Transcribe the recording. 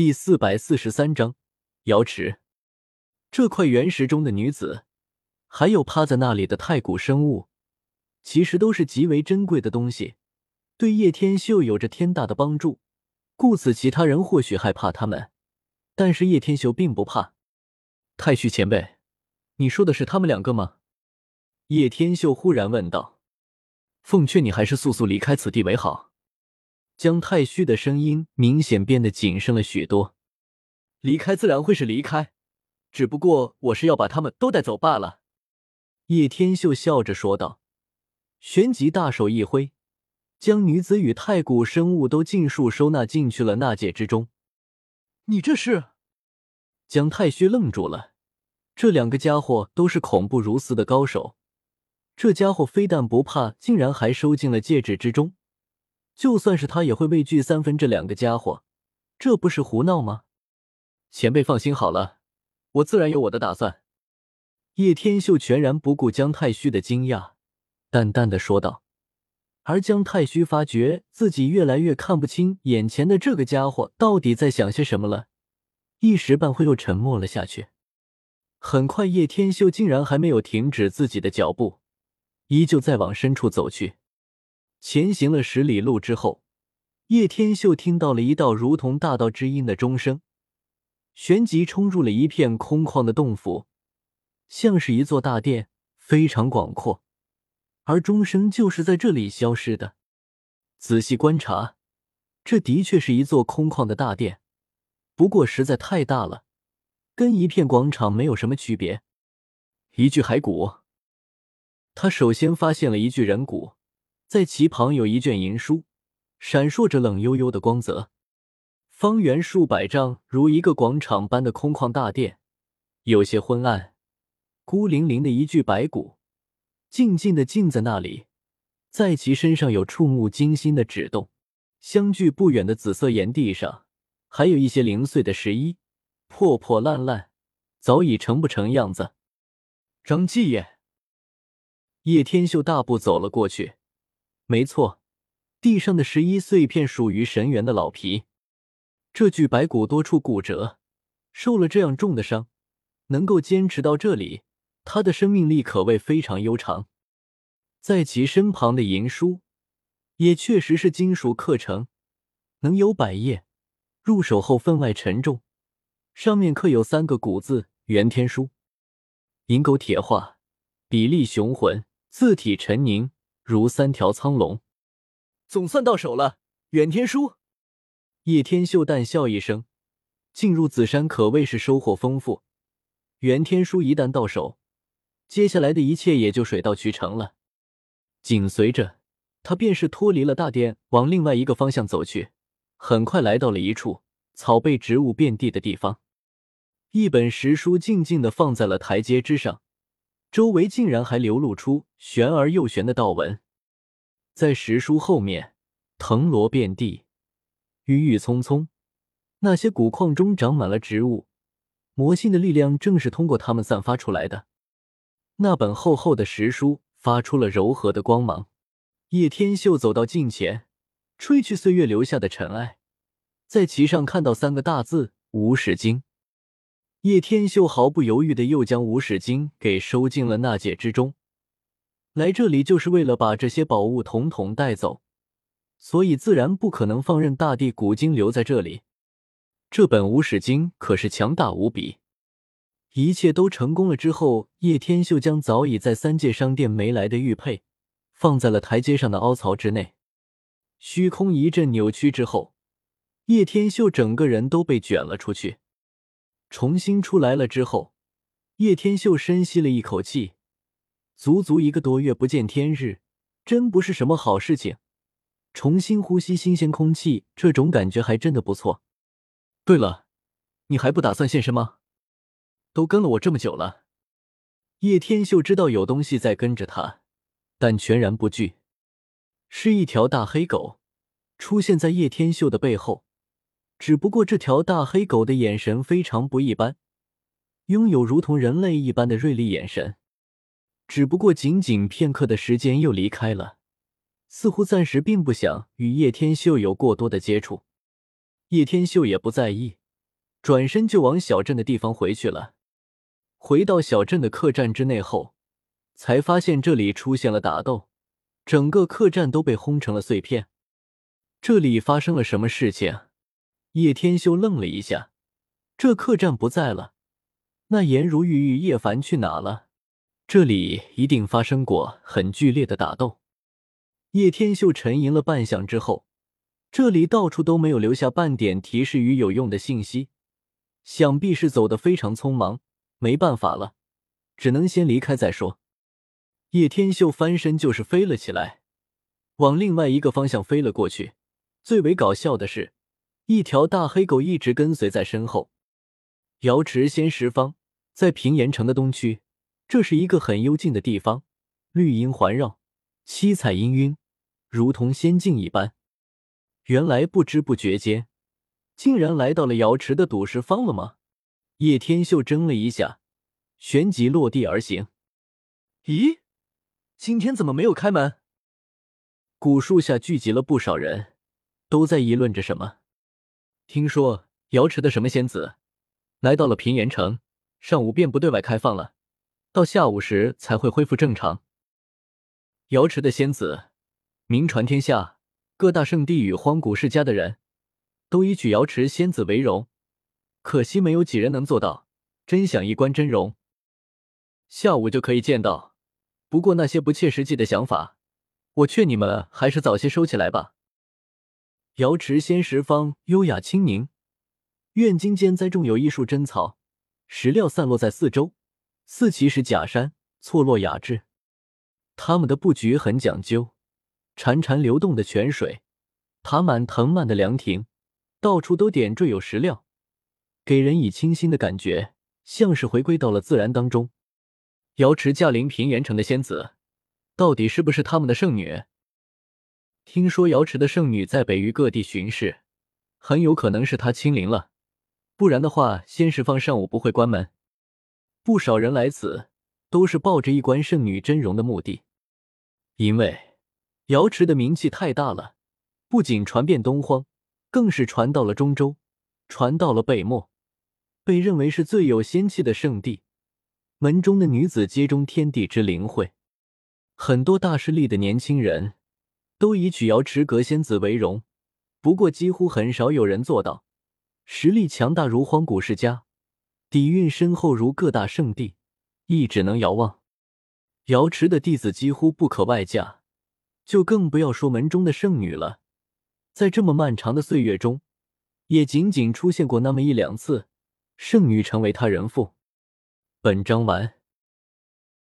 第四百四十三章瑶池。这块原石中的女子，还有趴在那里的太古生物，其实都是极为珍贵的东西，对叶天秀有着天大的帮助。故此，其他人或许害怕他们，但是叶天秀并不怕。太虚前辈，你说的是他们两个吗？叶天秀忽然问道。奉劝你还是速速离开此地为好。姜太虚的声音明显变得谨慎了许多。离开自然会是离开，只不过我是要把他们都带走罢了。叶天秀笑着说道，旋即大手一挥。将女子与太古生物都尽数收纳进去了纳戒之中。你这是？姜太虚愣住了。这两个家伙都是恐怖如斯的高手，这家伙非但不怕，竟然还收进了戒指之中。就算是他也会畏惧三分。这两个家伙，这不是胡闹吗？前辈放心好了，我自然有我的打算。叶天秀全然不顾姜太虚的惊讶，淡淡的说道。而姜太虚发觉自己越来越看不清眼前的这个家伙到底在想些什么了，一时半会又沉默了下去。很快，叶天秀竟然还没有停止自己的脚步，依旧在往深处走去。前行了十里路之后，叶天秀听到了一道如同大道之音的钟声，旋即冲入了一片空旷的洞府，像是一座大殿，非常广阔。而钟声就是在这里消失的。仔细观察，这的确是一座空旷的大殿，不过实在太大了，跟一片广场没有什么区别。一具骸骨，他首先发现了一具人骨，在其旁有一卷银书，闪烁着冷悠悠的光泽。方圆数百丈，如一个广场般的空旷大殿，有些昏暗，孤零零的一具白骨。静静的静在那里，在其身上有触目惊心的指动。相距不远的紫色岩地上，还有一些零碎的石衣，破破烂烂，早已成不成样子。张继业，叶天秀大步走了过去。没错，地上的十一碎片属于神元的老皮。这具白骨多处骨折，受了这样重的伤，能够坚持到这里。他的生命力可谓非常悠长，在其身旁的银书也确实是金属刻成，能有百页，入手后分外沉重，上面刻有三个古字“元天书”，银钩铁画，比例雄浑，字体沉凝，如三条苍龙。总算到手了，袁天书。叶天秀淡笑一声，进入紫山可谓是收获丰富。袁天书一旦到手。接下来的一切也就水到渠成了。紧随着他，便是脱离了大殿，往另外一个方向走去。很快来到了一处草被植物遍地的地方，一本石书静静的放在了台阶之上，周围竟然还流露出玄而又玄的道纹。在石书后面，藤萝遍地，郁郁葱葱，那些古矿中长满了植物，魔性的力量正是通过它们散发出来的。那本厚厚的石书发出了柔和的光芒。叶天秀走到近前，吹去岁月留下的尘埃，在其上看到三个大字“无始经”。叶天秀毫不犹豫的又将“无始经”给收进了纳戒之中。来这里就是为了把这些宝物统统带走，所以自然不可能放任大地古经留在这里。这本“无始经”可是强大无比。一切都成功了之后，叶天秀将早已在三界商店没来的玉佩放在了台阶上的凹槽之内。虚空一阵扭曲之后，叶天秀整个人都被卷了出去。重新出来了之后，叶天秀深吸了一口气，足足一个多月不见天日，真不是什么好事情。重新呼吸新鲜空气，这种感觉还真的不错。对了，你还不打算现身吗？都跟了我这么久了，叶天秀知道有东西在跟着他，但全然不惧。是一条大黑狗出现在叶天秀的背后，只不过这条大黑狗的眼神非常不一般，拥有如同人类一般的锐利眼神。只不过仅仅片刻的时间又离开了，似乎暂时并不想与叶天秀有过多的接触。叶天秀也不在意，转身就往小镇的地方回去了。回到小镇的客栈之内后，才发现这里出现了打斗，整个客栈都被轰成了碎片。这里发生了什么事情？叶天秀愣了一下，这客栈不在了，那颜如玉与叶凡去哪了？这里一定发生过很剧烈的打斗。叶天秀沉吟了半晌之后，这里到处都没有留下半点提示与有用的信息，想必是走得非常匆忙，没办法了，只能先离开再说。叶天秀翻身就是飞了起来，往另外一个方向飞了过去。最为搞笑的是，一条大黑狗一直跟随在身后。瑶池仙石坊在平岩城的东区。这是一个很幽静的地方，绿荫环绕，七彩氤氲，如同仙境一般。原来不知不觉间，竟然来到了瑶池的赌石坊了吗？叶天秀怔了一下，旋即落地而行。咦，今天怎么没有开门？古树下聚集了不少人，都在议论着什么。听说瑶池的什么仙子来到了平岩城，上午便不对外开放了。到下午时才会恢复正常。瑶池的仙子名传天下，各大圣地与荒古世家的人都以取瑶池仙子为荣。可惜没有几人能做到，真想一观真容。下午就可以见到，不过那些不切实际的想法，我劝你们还是早些收起来吧。瑶池仙石方优雅清宁，院茎间栽种有一树珍草，石料散落在四周。四奇石假山错落雅致，他们的布局很讲究。潺潺流动的泉水，爬满藤蔓的凉亭，到处都点缀有石料，给人以清新的感觉，像是回归到了自然当中。瑶池驾临平原城的仙子，到底是不是他们的圣女？听说瑶池的圣女在北域各地巡视，很有可能是她亲临了，不然的话，仙石坊上午不会关门。不少人来此都是抱着一观圣女真容的目的，因为瑶池的名气太大了，不仅传遍东荒，更是传到了中州，传到了北漠，被认为是最有仙气的圣地。门中的女子皆中天地之灵慧，很多大势力的年轻人都以取瑶池阁仙子为荣，不过几乎很少有人做到。实力强大如荒古世家。底蕴深厚如各大圣地，亦只能遥望。瑶池的弟子几乎不可外嫁，就更不要说门中的圣女了。在这么漫长的岁月中，也仅仅出现过那么一两次，圣女成为他人妇。本章完。